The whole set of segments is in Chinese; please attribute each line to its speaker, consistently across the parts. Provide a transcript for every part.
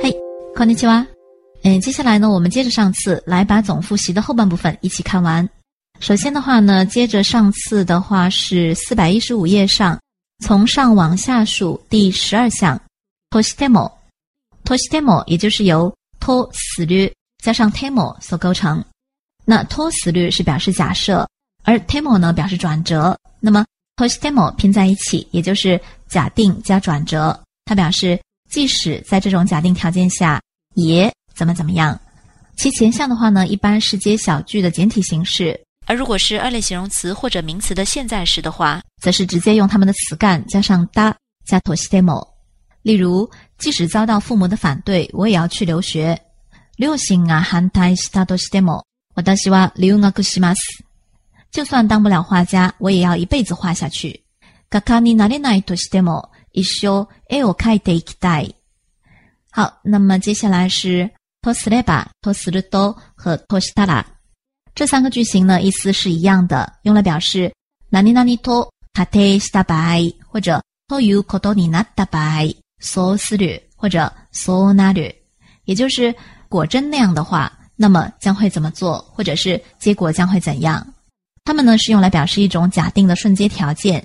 Speaker 1: 嘿，こんにちは。嗯，接下来呢，我们接着上次来把总复习的后半部分一起看完。首先的话呢，接着上次的话是四百一十五页上，从上往下数第十二项としても。としても也就是由とする加上 temo 所构成。那とする是表示假设，而 temo 呢表示转折。那么としても拼在一起，也就是假定加转折，它表示 即使在这种假定条件下，也怎么怎么样。其前项的话呢，一般是接小句的简体形式。
Speaker 2: 而如果是二类形容词或者名词的现在时的话，
Speaker 1: 则是直接用它们的词干加上哒加としても。例如，即使遭到父母的反对，我也要去留学。両親が反対したとしても、私は留学します。就算当不了画家，我也要一辈子画下去。画家になれないとしても、 一生絵を描いていきたい。好，那么接下来是とすれば、とすると和としたら。这三个句型呢，意思是一样的，用来表示何々と仮定した場合，或者ということになった場合，そうする或者そうなる，也就是果真那样的话，那么将会怎么做，或者是结果将会怎样。它们呢是用来表示一种假定的瞬接条件。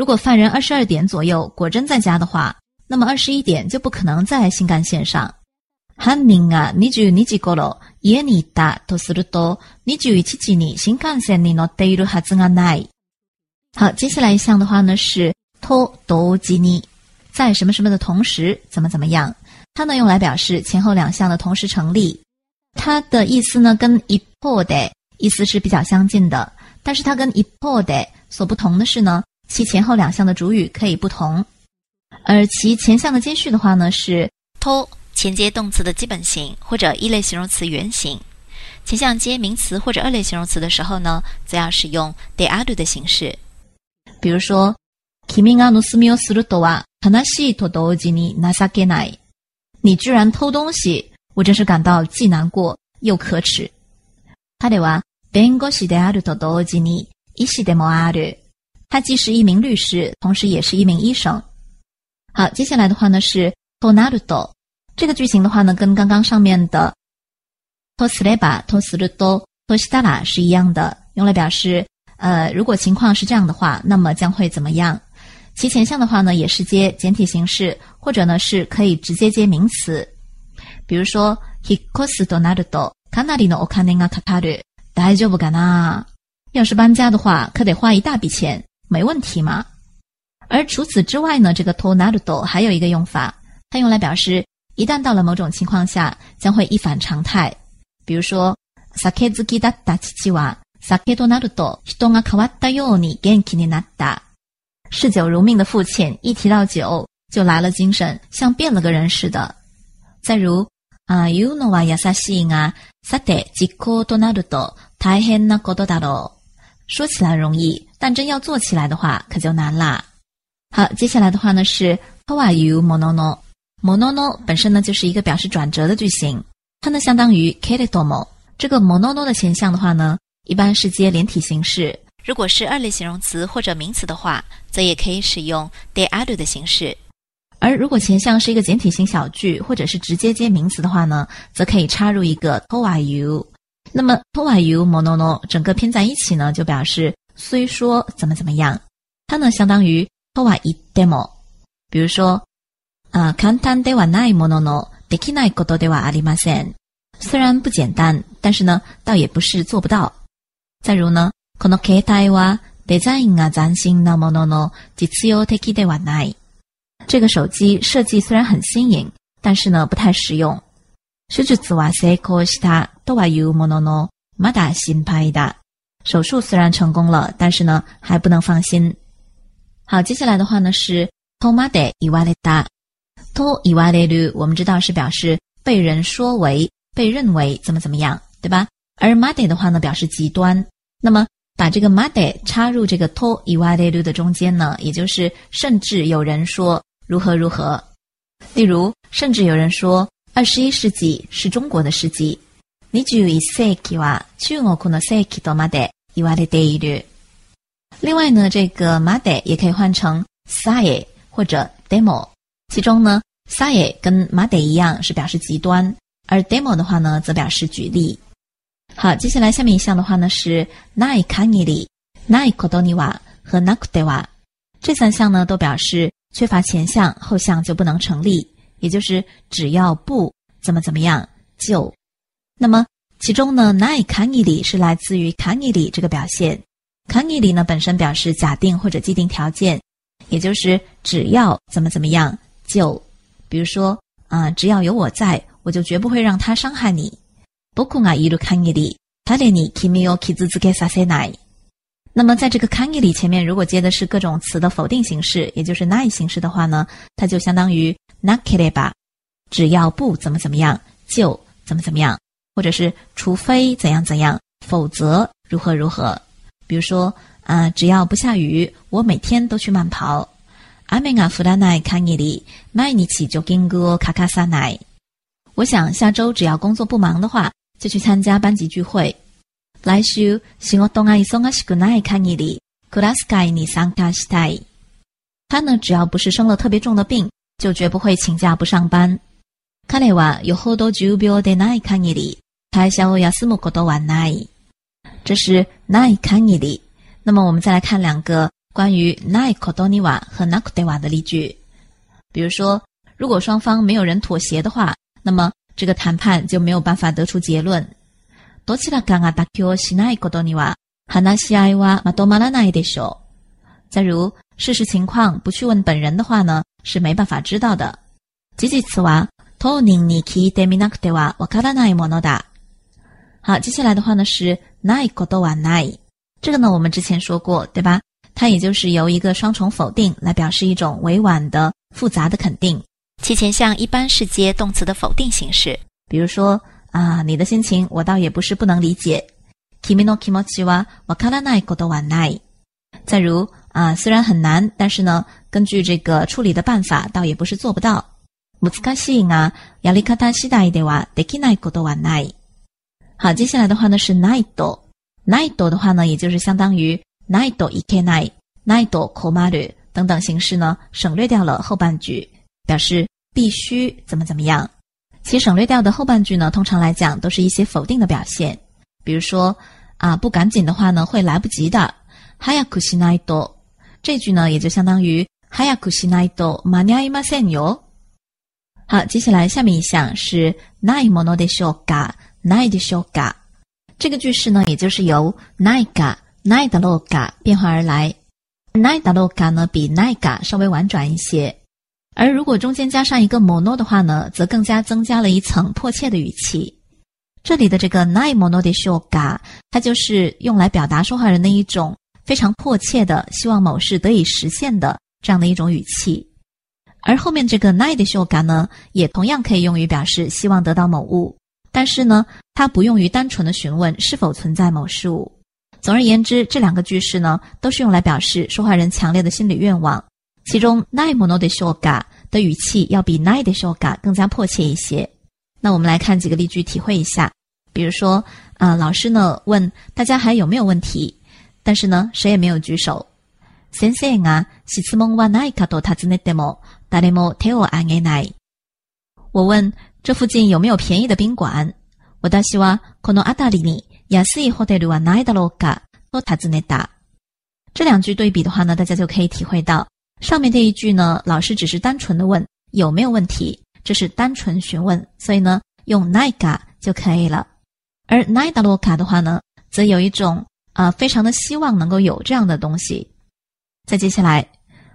Speaker 1: 如果犯人二十二点左右果真在家的话，那么二十一点就不可能在新干线上。犯人が二十二時頃家にいたとすると、二十一時に新幹線に乗っているはずがない。好，接下来一项的话呢是と同時に，在什么什么的同时怎么怎么样。它呢用来表示前后两项的同时成立。它的意思呢跟一方的意思是比较相近的，但是它跟一方的所不同的是呢， 其前后两项的主语可以不同。而其前项的接续的话呢是
Speaker 2: と。前接动词的基本形或者一类形容词原形，前项接名词或者二类形容词的时候呢，则要使用 de ado 的形式。
Speaker 1: 比如说，君が盗みをするとは悲しいと同時に情けない。你居然偷东西，我真是感到既难过又可耻。彼は弁護士であると同時に医師でもある。 他既是一名律师，同时也是一名医生。好，接下来的话呢是となると。这个句型的话呢，跟刚刚上面的 to s l e b a to s l u t o to stala 是一样的，用来表示呃，如果情况是这样的话，那么将会怎么样？其前项的话呢，也是接简体形式，或者呢是可以直接接名词。比如说，hikosu to naruto kanari no okane ga kakaru，大丈夫かな？要是搬家的话，可得花一大笔钱， 没问题嘛。而除此之外呢，这个 to naruto 还有一个用法，它用来表示。一旦到了某种情况下，将会一反常态。比如说，酒好きだった父は酒となると人が変わったように元気になった。嗜酒如命的父亲一提到酒就来了精神，像变了个人似的。再如，あいうのは優しいが、さて実行となると大変なことだろう。 说起来容易，但真要做起来的话可就难啦。好，接下来的话呢是とはいうものの。monono 本身呢就是一个表示转折的句型，它呢相当于 k e r e t o m o 这个 monono 的前项的话呢，一般是接连体形式。
Speaker 2: 如果是二类形容词或者名词的话，则也可以使用 de ado 的形式。
Speaker 1: 而如果前项是一个简体型小句，或者是直接接名词的话呢，则可以插入一个 to are you。 那么 to are you monono 整个拼在一起呢，就表示虽说怎么怎么样，它呢相当于 to are i demo。比如说。啊，簡単ではないもののできないことではありません。虽然不简单，但是呢，倒也不是做不到。再如呢，この携帯はデザインが斬新なものの実用的ではない。这个手机设计虽然很新颖，但是呢，不太实用。 手術は成功したとはいうもののまだ心配だ。手术虽然成功了，但是呢，还不能放心。好，接下来的话呢是とまで言われた。と言われる，我们知道是表示被 被人说为、被认为怎么怎么样，对吧？而 made 的话呢，表示极端。那么把这个 made 插入这个 to iwareru 的中间呢，也就是甚至有人说如何如何。例如，甚至有人说 二十一世纪是中国的世纪。二十一世紀は中国の世紀とまで言われている。另外呢，这个 made 也可以换成 say 或者 demo。其中呢，say 跟 made 一样是表示极端，而 demo 的话呢，则表示举例。好，接下来下面一项的话呢是 nai kaniri、nai kodoniwa 和 nakudewa。这三项呢都表示缺乏前项，后项就不能成立， 也就是只要不怎么怎么样就。那么其中呢，nai kaniri 是来自于 kaniri 这个表现。kaniri 呢本身表示假定或者既定条件，也就是只要怎么怎么样就，比如说啊，只要有我在，我就绝不会让他伤害你。僕がいる限り、誰に君を傷つけさせない。 那么在这个 kaniri 前面，如果接的是各种词的否定形式，也就是 nai 形式的话呢，它就相当于 nakereba，只要不怎么怎么样就怎么怎么样。或者是除非怎样怎样，否则如何如何。比如说，啊，只要不下雨，我每天都去慢跑。阿美亚弗拉奈康伊里麦尼奇就金哥卡卡萨奈。我想下周只要工作不忙的话，就去参加班级聚会。来週仕事が忙しくない限りクラス会に参加したい。他呢，只要不是生了特别重的病，就绝不会请假不上班。彼はよほど重病でない限り会社を休むことはない。这是ない限り。那么我们再来看两个关于ないことには和なくては的例句。比如说，如果双方没有人妥协的话，那么这个谈判就没有办法得出结论。 どちらかが妥協しないことには話し合いはまとまらないでしょう。再如，事实情况不去问本人的话呢，是没办法知道的。事実は当人に聞いてみなくてはわからないものだ。好，接下来的话呢是 nai kodo wa nai，这个呢我们之前说过，对吧？它也就是由一个双重否定来表示一种委婉的、复杂的肯定。
Speaker 2: 其前项一般是接动词的否定形式，
Speaker 1: 比如说 啊，你的心情我倒也不是不能理解。kimi no kimochi wa wakaranai kodo wa nai。再如啊，虽然很难，但是呢，根据这个处理的办法，倒也不是做不到。難しいがやり方次第ではできないことはない。好，接下来的话呢是 night，night 的话呢，也就是相当于 night ikenai，night komaru 等等形式呢，省略掉了后半句，表示必须怎么怎么样。 其省略掉的后半句呢，通常来讲都是一些否定的表现，比如说啊，不赶紧的话呢，会来不及的。hayaku shinai 这句呢，也就相当于 hayaku shinai maniaimasen yo。好，接下来下面一项是 nai mono de shoga。奈的修嘎，这个句式呢，也就是由奈嘎奈的洛嘎变化而来。奈的洛嘎呢，比奈嘎稍微婉转一些。而如果中间加上一个 mono 的话呢，则更加增加了一层迫切的语气。这里的这个奈 mono 的修嘎，它就是用来表达说话人的一种非常迫切的希望某事得以实现的这样的一种语气。而后面这个奈的修嘎呢，也同样可以用于表示希望得到某物。但是呢，它不用于单纯的询问是否存在某事物。总而言之，这两个句式呢，都是用来表示说话人强烈的心理愿望。其中，nai mono de shoga 的语气要比 nai de shoga 更加迫切一些。那我们来看几个例句，体会一下。比如说，啊，老师呢问大家还有没有问题，但是呢，谁也没有举手。先生啊，質問はないかと尋ねても、誰も手を挙げない。我问。这附近有没有便宜的宾馆？我倒希望この辺りに安いホテルはないだろうかと尋ねた。这两句对比的话呢，大家就可以体会到， 上面这一句呢，老师只是单纯的问有没有问题，这是单纯询问，所以呢，用ないか就可以了。而ないだろうか的话呢，则有一种啊，非常的希望能够有这样的东西。再接下来，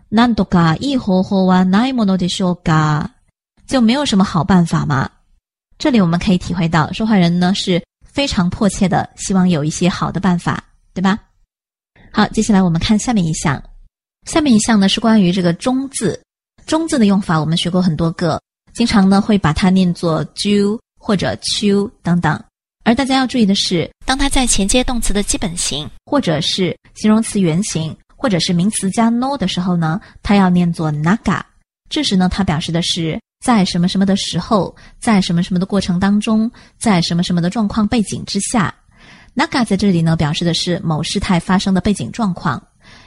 Speaker 1: なんとかいい方法はないものでしょうか？就没有什么好办法吗？这里我们可以体会到，说话人呢是非常迫切的，希望有一些好的办法，对吧？好，接下来我们看下面一项。 下面一项呢是关于这个中字，中字的用法我们学过很多个，经常呢会把它念作 ju 或者 chu 等等。而大家要注意的是，
Speaker 2: 当它在前接动词的基本形，
Speaker 1: 或者是形容词原形，或者是名词加 no 的时候呢，它要念作 naga。这时呢，它表示的是在什么什么的时候，在什么什么的过程当中，在什么什么的状况背景之下。naga 在这里呢，表示的是某事态发生的背景状况。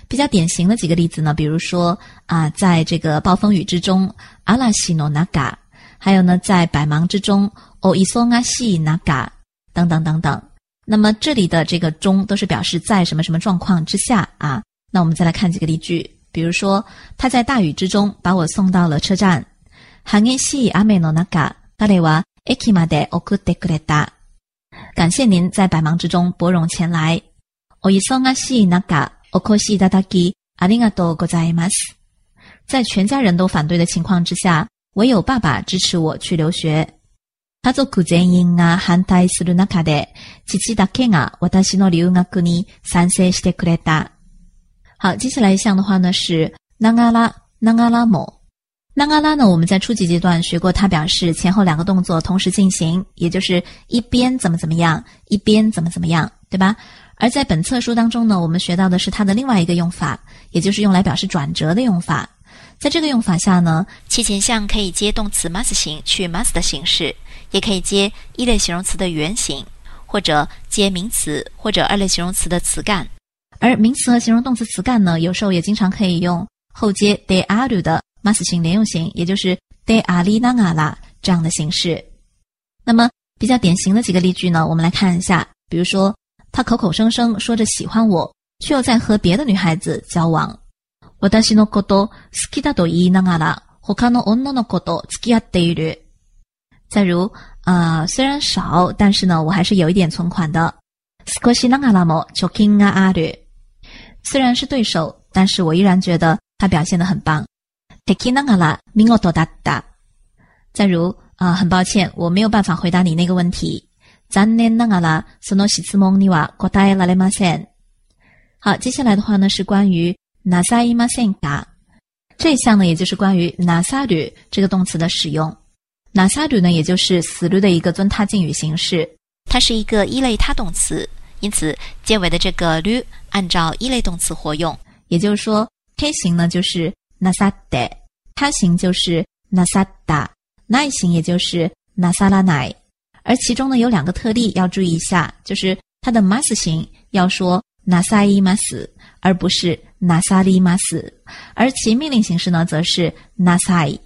Speaker 1: 比较典型的几个例子呢，比如说啊，在这个暴风雨之中，阿拉西诺 naga，还有呢，在百忙之中，哦伊松阿西 naga。等等等等，那么这里的这个中都是表示在什么什么状况之下啊？那我们再来看几个例句，比如说他在大雨之中把我送到了车站。感谢您在百忙之中拨冗前来。在全家人都反对的情况之下，唯有爸爸支持我去留学。家族全員が反対する中で、父だけが私の留学に賛成してくれた。好，接下来一项的话呢是ながらながらも。那がら呢，我们在初级阶段学过，它表示前后两个动作同时进行，也就是一边怎么怎么样，一边怎么怎么样，对吧？ 而在本册书当中呢，我们学到的是它的另外一个用法，也就是用来表示转折的用法。在这个用法下呢，
Speaker 2: 其前项可以接动词 must 形去 must 的形式。也可以接一类形容词的原形，或者接名词或者二类形容词的词干。
Speaker 1: 而名词和形容动词词干呢，有时候也经常可以用后接 de aru 的 must 型连用型，也就是 de arinanga 这样的形式。那么比较典型的几个例句呢，我们来看一下。比如说，他口口声声说着喜欢我，却又在和别的女孩子交往。私のこと好きだと言いながら、他の女の子と付き合っている。再如，呃，虽然少，但是呢，我还是有一点存款的。虽然是对手，但是我依然觉得他表现的很棒。再如，啊，很抱歉，我没有办法回答你那个问题。 好，接下来的话呢是关于 nasaima 这一项呢，也就是关于 nasaru 这个动词的使用。那萨鲁呢，也就是死る的一个尊他敬语形式，
Speaker 2: 它是一个一类他动词，因此结尾的这个鲁按照一类动词活用。
Speaker 1: 也就是说，K 型呢就是那萨德，他型就是那萨达，奈型也就是那萨拉奈。而其中呢有两个特例要注意一下，就是它的 mas 型要说那萨伊 mas，而不是那萨利 mas，而其命令形式呢则是那萨伊。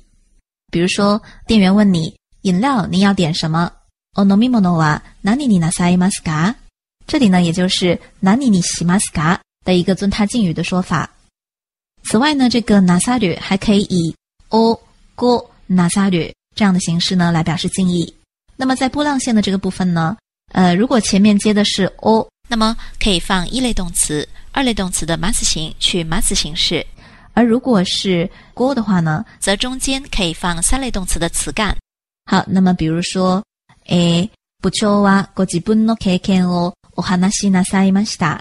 Speaker 1: 比如说，店员问你饮料您要点什么？お飲み物は何になさいますか？这里呢，也就是何にしますか的一个尊他敬语的说法。此外呢，这个なさる还可以以おごなさる这样的形式呢来表示敬意。 那么在波浪线的这个部分呢，呃，如果前面接的是お，
Speaker 2: 那么可以放一类动词、二类动词的 mas 形去 mas 形式。
Speaker 1: 而如果是锅的话呢，
Speaker 2: 则中间可以放三类动词的词干。
Speaker 1: 好，那么比如说，诶，不求哇，ご自分の経験をお話しなさいました。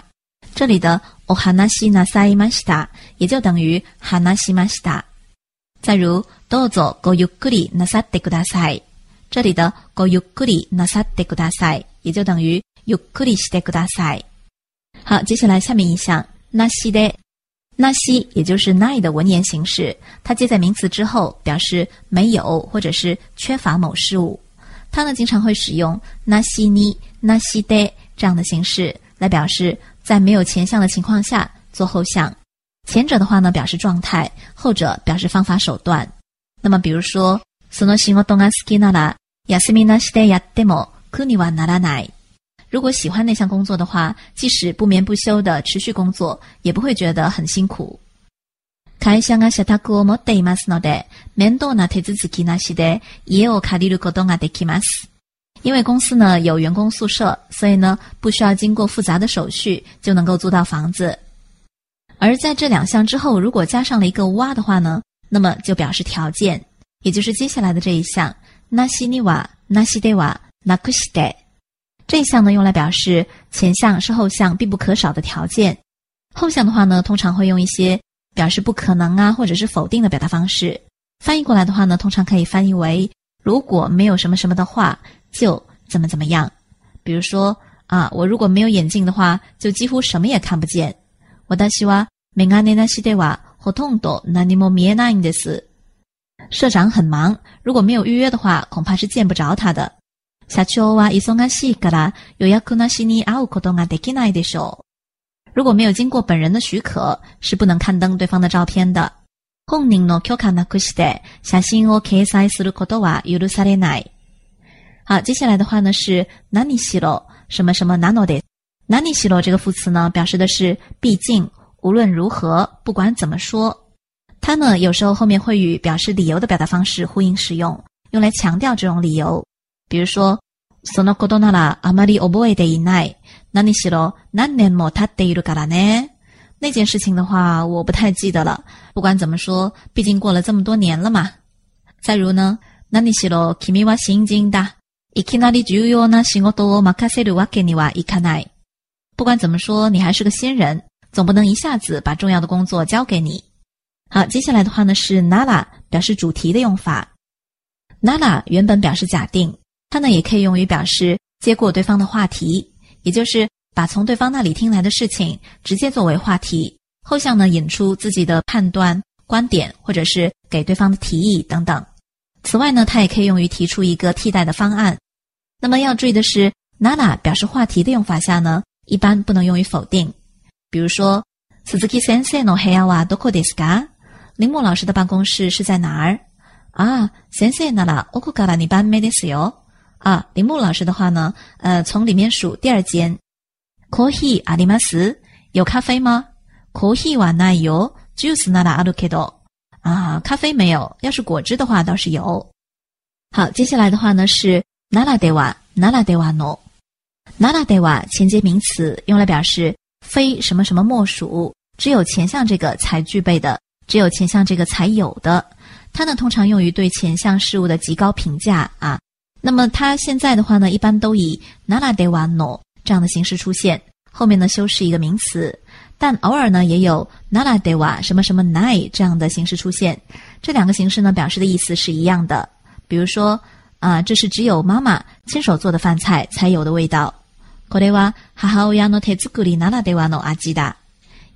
Speaker 1: 这里的お話しなさいました也就等于話しました。再如、どうぞごゆっくりなさってください。 这里的ごゆっくりなさってください也就等于ゆっくりしてください。好，接下来下面一项，なしで。那西也就是 nai 的文言形式，它接在名词之后，表示没有或者是缺乏某事物。它呢经常会使用那西尼、那西的这样的形式来表示在没有前项的情况下做后项。前者的话呢表示状态，后者表示方法手段。那么比如说，その仕事が好きなら 休みなしでやっても苦にはならない。如果喜欢那项工作的话，即使不眠不休的持续工作，也不会觉得很辛苦。会社が社宅を持っていますので、面倒な手続きなしで家を借りることができます。因为公司呢有员工宿舍，所以呢不需要经过复杂的手续就能够租到房子。而在这两项之后，如果加上了一个哇的话呢，那么就表示条件，也就是接下来的这一项。 なしにはなしではなくして。这一项呢，用来表示前项是后项必不可少的条件。后项的话呢，通常会用一些表示不可能啊，或者是否定的表达方式。 翻译过来的话呢，通常可以翻译为如果没有什么什么的话，就怎么怎么样。比如说啊，我如果没有眼镜的话，就几乎什么也看不见。我的希望メガネなしではほとんど何も見えないんです。 社长很忙，如果没有预约的话，恐怕是见不着他的。社長は忙しいから予約なしに会うことができないでしょう。如果没有经过本人的许可，是不能刊登对方的照片的。本人の許可なくして写真を掲載することは許されない。好，接下来的话呢是何しろ什么什么なので。何しろ这个副词呢，表示的是毕竟，无论如何，不管怎么说。 它呢有时候后面会与表示理由的表达方式呼应使用，用来强调这种理由。比如说。そのことならあまり覚えていない。何しろ何年も経っているからね。那件事情的话，我不太记得了。不管怎么说，毕竟过了这么多年了嘛。再如呢，何しろ君は新人だ。いきなり重要な仕事を任せるわけにはいかない。不管怎么说，你还是个新人，总不能一下子把重要的工作交给你。 好，接下来的话呢是 nara 表示主题的用法。nara 原本表示假定。它呢也可以用于表示接过对方的话题，也就是把从对方那里听来的事情直接作为话题，后向呢引出自己的判断、观点，或者是给对方的提议等等。此外呢，它也可以用于提出一个替代的方案。那么要注意的是，nara 表示话题的用法下呢，一般不能用于否定。比如说，Suzuki Sensei no heya wa doko deska 铃木老师的办公室是在哪儿？啊，Sensei nara okukara ni ban me desu yo。啊，铃木老师的话呢，呃，从里面数第二间。コーヒーあります？有咖啡吗？コーヒーはないよ。ジュースならあるけど。啊，咖啡没有，要是果汁的话倒是有。好，接下来的话呢是ならでは、ならではの。ならでは前接名词，用来表示非什么什么莫属，只有前项这个才具备的， 只有前项这个才有的。它呢通常用于对前项事物的极高评价啊。那么它现在的话呢，一般都以 nara de wa no 这样的形式出现，后面呢修饰一个名词，但偶尔呢也有 nara de wa 什么什么 nai 这样的形式出现。这两个形式呢表示的意思是一样的。比如说啊，这是只有妈妈亲手做的饭菜才有的味道。これは母親の手作りならではの味だ。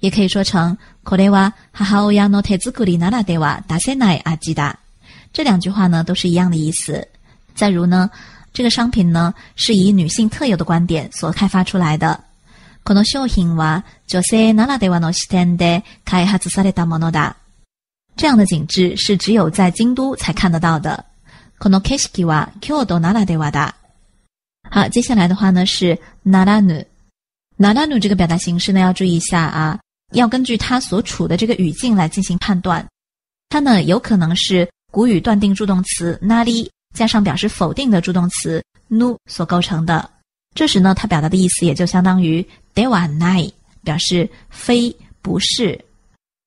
Speaker 1: 也可以说成 これは母親の手作りならでは出せない味だ。这两句話呢都是一样的意思。再如呢，这个商品呢是以女性特有的观点所开发出来的。この商品は女性ならではの視点で開発されたものだ。这样的景致是只有在京都才看得到的。この景色は京都ならではだ。好，接下来的话呢是ならぬ。ならぬ这个表达形式呢要注意一下啊， 要根据它所处的这个语境来进行判断。它呢有可能是古语断定助动词なり。加上表示否定的助动词 nu 所构成的，这时呢，它表达的意思也就相当于 de wa nai，表示非不是。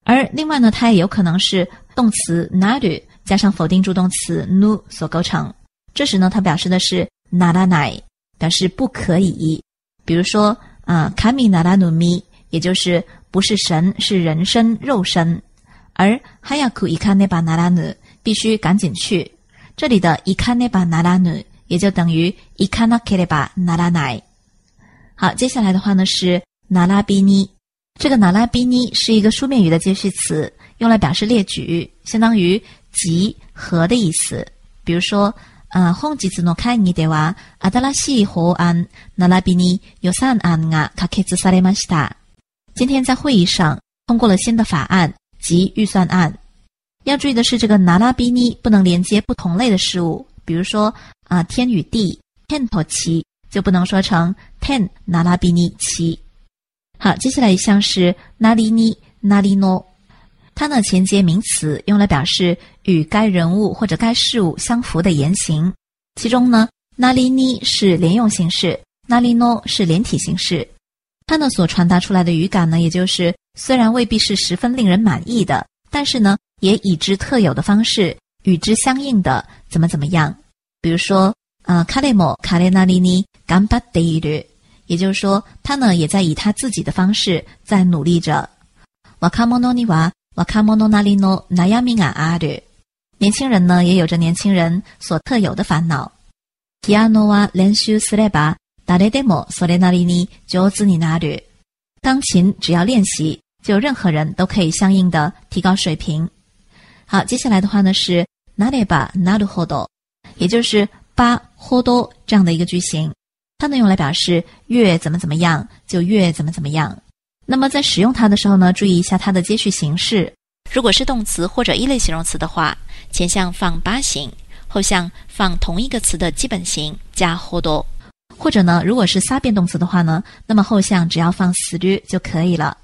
Speaker 1: 而另外呢，它也有可能是动词 nadu 加上否定助动词 nu 所构成，这时呢，它表示的是 nara nai，表示不可以。比如说啊，kami nara nu mi，也就是不是神，是人身肉身。而 hayaku ikane ba nara nu，必须赶紧去。这里的伊卡内巴拿拉努也就等于伊卡纳克雷巴拿拉奈。好，接下来的话呢是拿拉比尼。这个拿拉比尼是一个书面语的接续词，用来表示列举，相当于集合的意思。比如说，啊，本日の会議では新しい法案拿拉比尼予算案が可決されました。 今天在会议上通过了新的法案及预算案。要注意的是，这个拿拉比尼不能连接不同类的事物，比如说啊，天与地，ten 托奇就不能说成 ten 拿拉比尼奇。好，接下来一项是那里尼那里诺，它呢前接名词，用来表示与该人物或者该事物相符的言行。其中呢，那里尼是连用形式，那里诺是连体形式。它呢所传达出来的语感呢，也就是虽然未必是十分令人满意的，但是呢。也以之特有的方式与之相应的怎么怎么样？比如说，呃，卡雷莫卡雷纳里尼干巴德伊鲁，也就是说，他呢也在以他自己的方式在努力着。瓦卡莫诺尼瓦瓦卡莫诺纳里诺那亚米亚阿鲁， 年轻人呢，也有着年轻人所特有的烦恼。ピアノは練習すれば 誰でもそれなりに上手になる。钢琴只要练习，就任何人都可以相应的提高水平。好，接下来的话呢是なればなるほど，也就是ばほど这样的一个句型，它呢用来表示越怎么怎么样就越怎么怎么样。那么在使用它的时候呢，注意一下它的接续形式。
Speaker 2: 如果是动词或者一类形容词的话，前项放八形，后项放同一个词的基本形加ほど。
Speaker 1: 或者呢，如果是撒变动词的话呢，那么后项只要放する就可以了。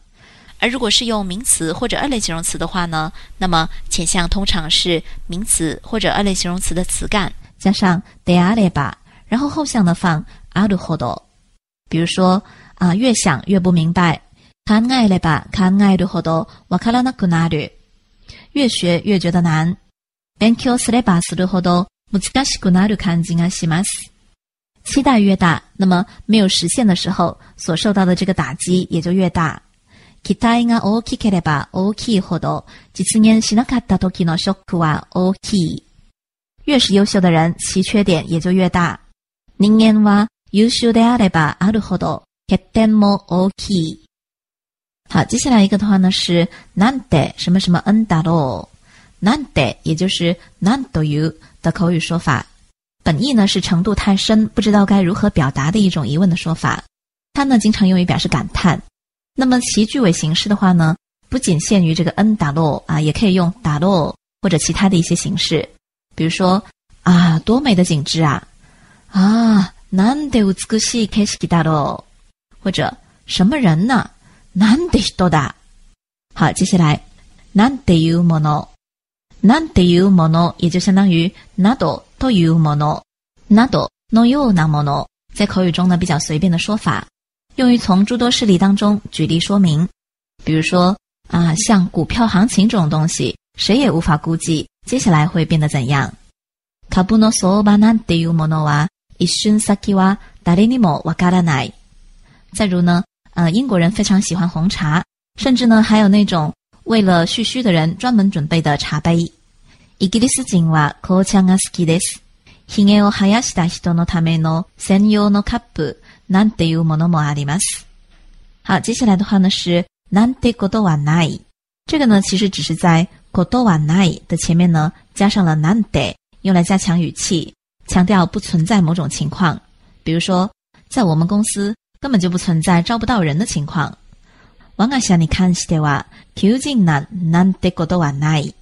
Speaker 2: 而如果是用名词或者二类形容词的话呢，那么前项通常是名词或者二类形容词的词干
Speaker 1: 加上であれば，然后后项呢放あるほど。比如说啊，越想越不明白，考えれば考えるほどわからなくなる。越学越觉得难，勉強すればするほど難しくなる感じがします。 期待越大，那么没有实现的时候所受到的这个打击也就越大。期待が大きければ大きいほど実現しなかった時のショックは大きい。越是优秀的人，其缺点也就越大。人間は優秀であればあるほど欠点も大きい。好，接下来一个的话呢是なんで什么什么んだろう。なんで也就是なんという的口语说法。 本意呢是程度太深，不知道该如何表达的一种疑问的说法。它呢经常用于表示感叹。那么其句尾形式的话呢，不仅限于这个 n 打落啊，也可以用打落或者其他的一些形式。比如说啊，多美的景致啊！啊，なんで美しい景色だろう？或者什么人呢？なんで人だ？好，接下来なんていうもの。 なんていうもの也就相当于などというもの。などのようなもの，在口语中呢比较随便的说法，用于从诸多事例当中举例说明。比如说啊，像股票行情这种东西，谁也无法估计接下来会变得怎样。株の相場なんていうものは一瞬先は誰にもわからない。再如呢，呃，英国人非常喜欢红茶，甚至呢还有那种。 为了蓄须的人专门准备的茶杯。イギリス人は紅茶が好きです。髭を生やした人のための専用のカップなんていうものもあります。好，接下来的话呢是なんてことはない。这个呢其实只是在ことはない的前面呢加上了なんて，用来加強語氣，强调不存在某种情况。比如说，在我们公司根本就不存在招不到人的情况。 我が社に関しては求人難なんてことはない。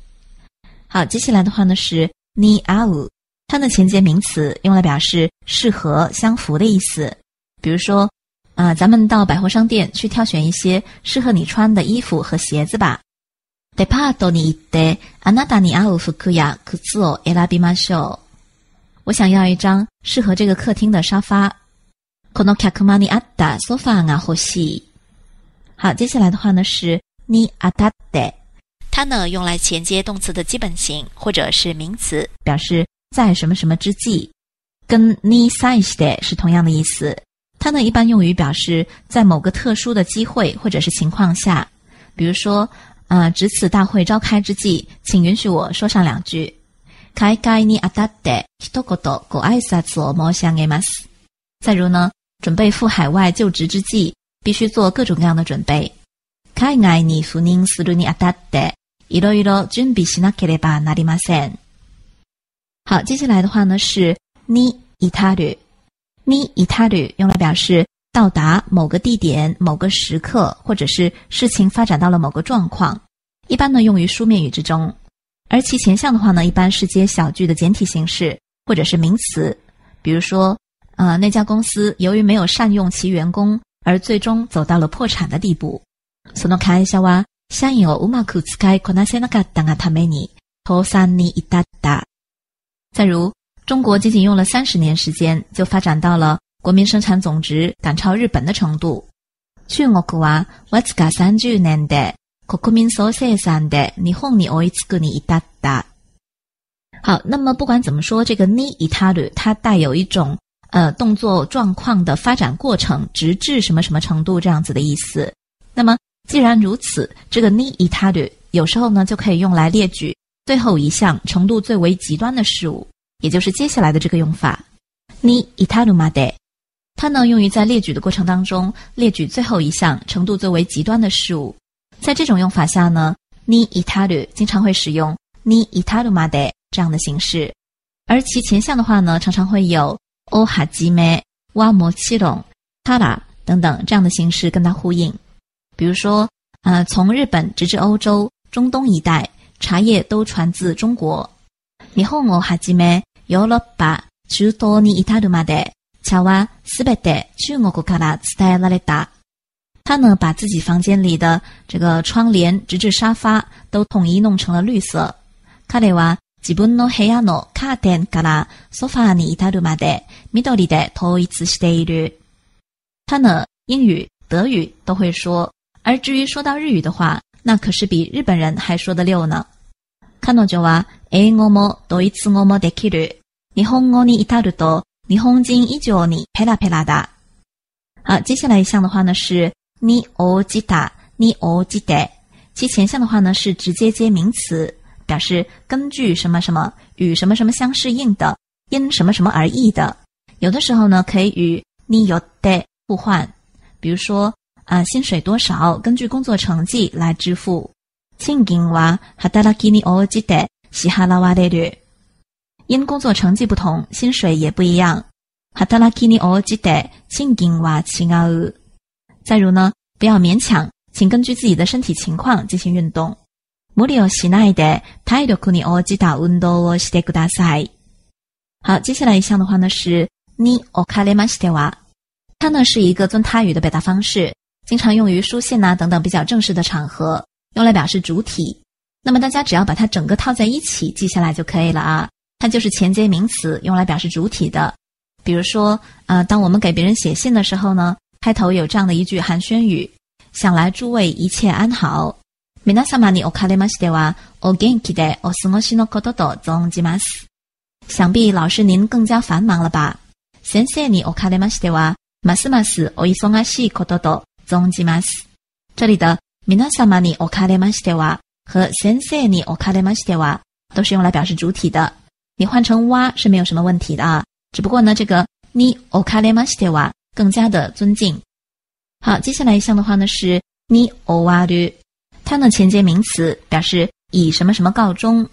Speaker 1: 好，接下来的话呢是似合う，它的前接名词用来表示适合、相符的意思。比如说，啊，咱们到百货商店去挑选一些适合你穿的衣服和鞋子吧。デパートに行ってあなたに合う服や靴を選びましょう。我想要一张适合这个客厅的沙发。この客間にあったソファーが欲しい。 好，接下来的话呢是你あたって，
Speaker 2: 它呢用来前接动词的基本形或者是名词，
Speaker 1: 表示在什么什么之际，跟你さして是同样的意思。它呢一般用于表示在某个特殊的机会或者是情况下，比如说，呃，值此大会召开之际，请允许我说上两句。開会にあたって一言ご挨拶を申し上げます。再如呢，准备赴海外就职之际。 必须做各种各样的准备。海外に赴任するにあたって、いろいろ準備しなければなりません。好，接下来的话呢是に至る。に至る用来表示到达某个地点、某个时刻，或者是事情发展到了某个状况。一般呢用于书面语之中，而其前项的话呢，一般是接小句的简体形式或者是名词。比如说，呃，那家公司由于没有善用其员工。 而最终走到了破产的地步。その会社は社員をうまく使いこなせなかったがために倒産に至った。再如，中国仅仅用了三十年时间，就发展到了国民生产总值赶超日本的程度。中国はわずか三十年で国民総生産で日本に追いつくに至った。好，那么不管怎么说，这个に至る它带有一种。 呃，动作状况的发展过程，直至什么什么程度这样子的意思。那么，既然如此，这个 ni itaru 有时候呢就可以用来列举最后一项程度最为极端的事物，也就是接下来的这个用法。你伊塔鲁马德，它呢用于在列举的过程当中列举最后一项程度最为极端的事物。在这种用法下呢，你伊塔鲁经常会使用你伊塔鲁马德这样的形式，而其前项的话呢，常常会有欧哈基梅、瓦摩七隆、塔拉等等这样的形式跟它呼应。比如说，呃，从日本直至欧洲、中东一带，茶叶都传自中国。日本をはじめ、ヨーロッパ、中東に至るまで、茶はすべて中国から伝えられた。他呢，把自己房间里的这个窗帘直至沙发都统一弄成了绿色。彼は 自分の部屋のカーテンからソファーに至るまで緑で統一している。他呢，英语、德语都会说。而至于说到日语的话，那可是比日本人还说得溜呢。彼女は英語もドイツ語もできる。日本語に至ると日本人以上にペラペラだ。好，接下来一项的话呢是に応じた、に応じて。其前项的话呢是直接接名词， 表示根据什么什么与什么什么相适应的，因什么什么而异的。有的时候呢可以与によって互换，比如说。啊，薪水多少？根据工作成绩来支付。賃金は働きに応じて支払われる。因工作成绩不同，薪水也不一样。働きに応じて賃金は違う。再如呢，不要勉强，请根据自己的身体情况进行运动。 無理をしないで体力に応じた運動をしてください。好，接下来一项的话呢是におかれましては。它呢是一个尊他语的表达方式。经常用于书信呐等等比较正式的场合，用来表示主体。那么大家只要把它整个套在一起记下来就可以了啊。它就是前接名词，用来表示主体的。比如说，呃，当我们给别人写信的时候呢，开头有这样的一句寒暄语：“想来诸位一切安好。” 皆様におかれましてはお元気でお過ごしのことと存じます。想必老师您更加繁忙了吧？先生におかれましてはますますお忙しいことと。总じます。这里的皆様におかれましては和先生におかれましては都是用来表示主体的。你换成哇是没有什么问题的啊。只不过呢，这个你おかれましては更加的尊敬。好，接下来一项的话呢是你おわる， 它呢前接名词，表示以什么什么告终。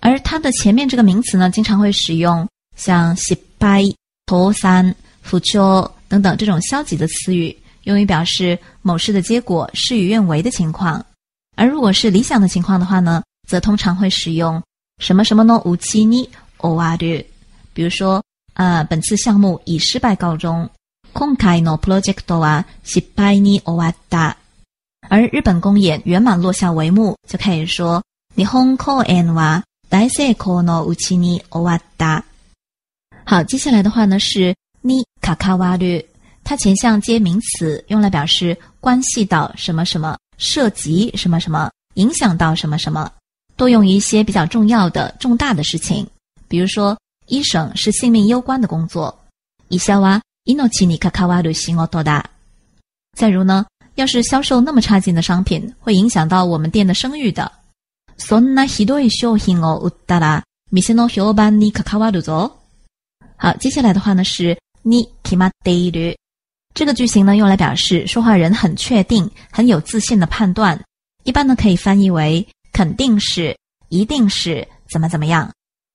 Speaker 1: 而它的前面这个名词呢，经常会使用像失败、脱散、不求等等这种消极的词语。用于表示某事的结果事与愿违的情况，而如果是理想的情况的话呢，则通常会使用什么什么の无期に終わる。比如说，呃，本次项目以失败告终。今回のプロジェクトは失敗に終わった。 而日本公演圆满落下帷幕，就可以说日本公演は大成功のうちに終わった。好，接下来的话呢是に関わる。它前项接名词，用来表示关系到什么什么，涉及什么什么，影响到什么什么，多用于一些比较重要的、重大的事情。比如说，医生是性命攸关的工作。以下哇，命に関わる仕事だ。再如呢， 要是销售那么差劲的商品，会影响到我们店的声誉的。そんなひどい商品を売ったら、店の評判に関わるぞ。好，接下来的话呢是に決まっている。这个句型呢，用来表示说话人很确定、很有自信的判断，一般呢可以翻译为肯定是、一定是怎么怎么样。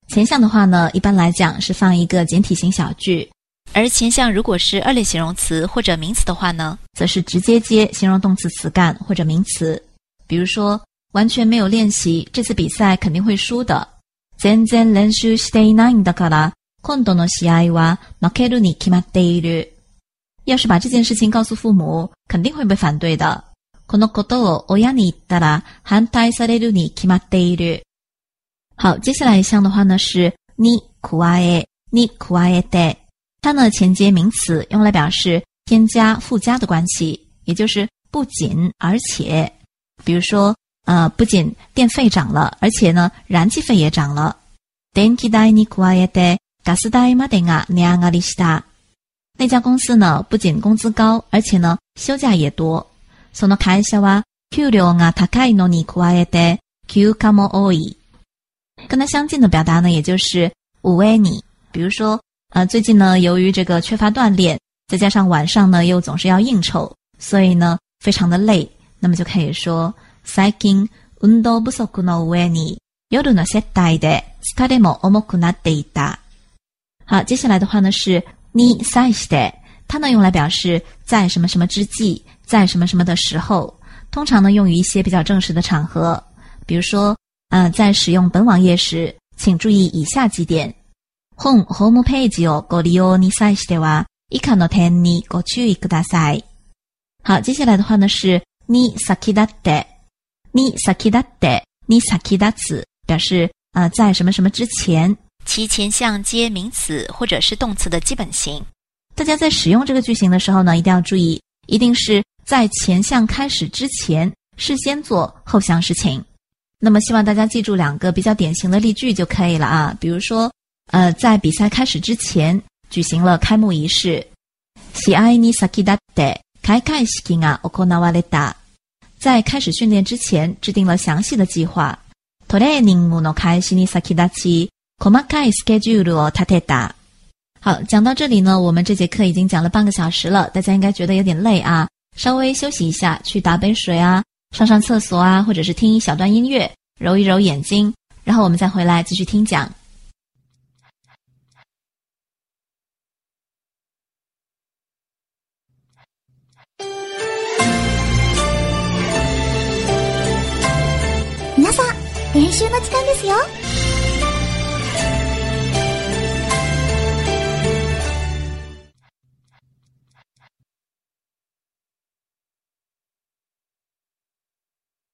Speaker 1: 前项的话呢，一般来讲是放一个简体型小句，
Speaker 2: 而前项如果是二类形容词或者名词的话呢，
Speaker 1: 则是直接接形容动词词干或者名词。比如说，完全没有练习，这次比赛肯定会输的。全然練習していないんだから、今度の試合は負けるに決まっている。要是把这件事情告诉父母，肯定会被反对的。このことを親に言ったら反対されるに決まっている。好，接下来一项的话呢是に加え、に加えて。 它呢前接名词，用来表示添加、附加的关系，也就是不仅而且。比如说，呃，不仅电费涨了，而且呢，燃气费也涨了。電気代に加えてガス代までが値上がりした。那家公司呢，不仅工资高，而且呢，休假也多。その会社は給料が高いのに加えて休暇も多い。 跟它相近的表达呢，也就是五为你。比如说， 呃，最近呢，由于这个缺乏锻炼，再加上晚上呢又总是要应酬，所以呢非常的累，那么就可以说最近運動不足の上に夜の接待で疲れも重くなっていた。好，接下来的话呢是に際して，它呢用来表示在什么什么之际，在什么什么的时候，通常呢用于一些比较正式的场合，比如说，呃，在使用本网页时，请注意以下几点。 本ホームページをご利用に際しては以下の点にご注意ください。好，接下来的话呢是に先立って，に先立って，に先立つ，表示呃在什么什么之前。
Speaker 2: 其前项接名词或者是动词的基本形。
Speaker 1: 大家在使用这个句型的时候呢，一定要注意，一定是在前项开始之前，事先做后项事情。那么，希望大家记住两个比较典型的例句就可以了啊。比如说， 呃，在比赛开始之前举行了开幕仪式。喜爱に先立って開会式が行われた。在开始训练之前制定了详细的计划。トレーニングの開始に先立ち。細かいスケジュールを立てた。好，讲到这里呢，我们这节课已经讲了半个小时了，大家应该觉得有点累啊，稍微休息一下，去打杯水啊，上上厕所啊，或者是听一小段音乐，揉一揉眼睛，然后我们再回来继续听讲。
Speaker 3: 練習の時間ですよ。